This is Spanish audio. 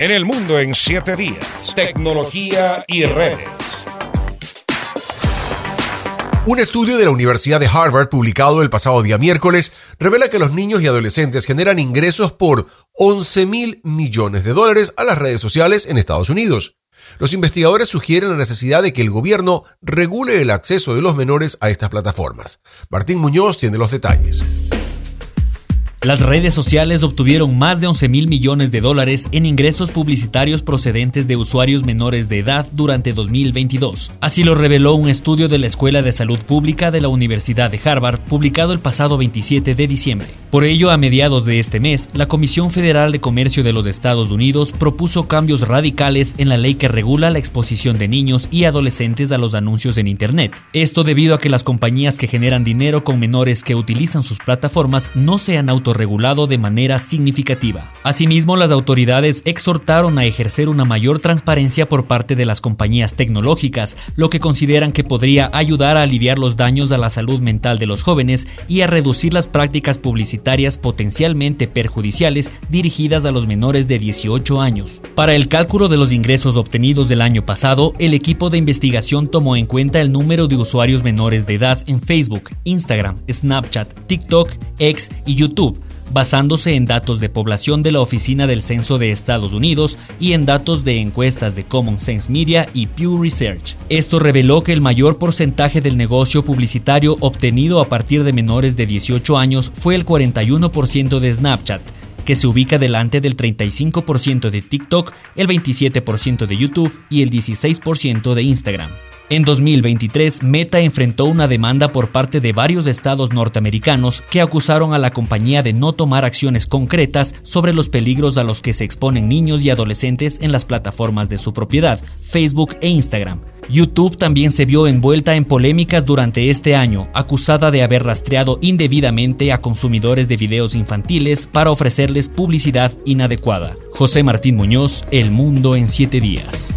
En el mundo en 7 días. Tecnología y redes. Un estudio de la Universidad de Harvard publicado el pasado día miércoles revela que los niños y adolescentes generan ingresos por 11 mil millones de dólares a las redes sociales en Estados Unidos. Los investigadores sugieren la necesidad de que el gobierno regule el acceso de los menores a estas plataformas. Martín Muñoz tiene los detalles. Las redes sociales obtuvieron más de 11 mil millones de dólares en ingresos publicitarios procedentes de usuarios menores de edad durante 2022. Así lo reveló un estudio de la Escuela de Salud Pública de la Universidad de Harvard, publicado el pasado 27 de diciembre. Por ello, a mediados de este mes, la Comisión Federal de Comercio de los Estados Unidos propuso cambios radicales en la ley que regula la exposición de niños y adolescentes a los anuncios en Internet. Esto debido a que las compañías que generan dinero con menores que utilizan sus plataformas no sean autorizadas regulado de manera significativa. Asimismo, las autoridades exhortaron a ejercer una mayor transparencia por parte de las compañías tecnológicas, lo que consideran que podría ayudar a aliviar los daños a la salud mental de los jóvenes y a reducir las prácticas publicitarias potencialmente perjudiciales dirigidas a los menores de 18 años. Para el cálculo de los ingresos obtenidos del año pasado, el equipo de investigación tomó en cuenta el número de usuarios menores de edad en Facebook, Instagram, Snapchat, TikTok, X y YouTube, basándose en datos de población de la Oficina del Censo de Estados Unidos y en datos de encuestas de Common Sense Media y Pew Research. Esto reveló que el mayor porcentaje del negocio publicitario obtenido a partir de menores de 18 años fue el 41% de Snapchat, que se ubica delante del 35% de TikTok, el 27% de YouTube y el 16% de Instagram. En 2023, Meta enfrentó una demanda por parte de varios estados norteamericanos que acusaron a la compañía de no tomar acciones concretas sobre los peligros a los que se exponen niños y adolescentes en las plataformas de su propiedad, Facebook e Instagram. YouTube también se vio envuelta en polémicas durante este año, acusada de haber rastreado indebidamente a consumidores de videos infantiles para ofrecerles publicidad inadecuada. José Martín Muñoz, El Mundo en 7 días.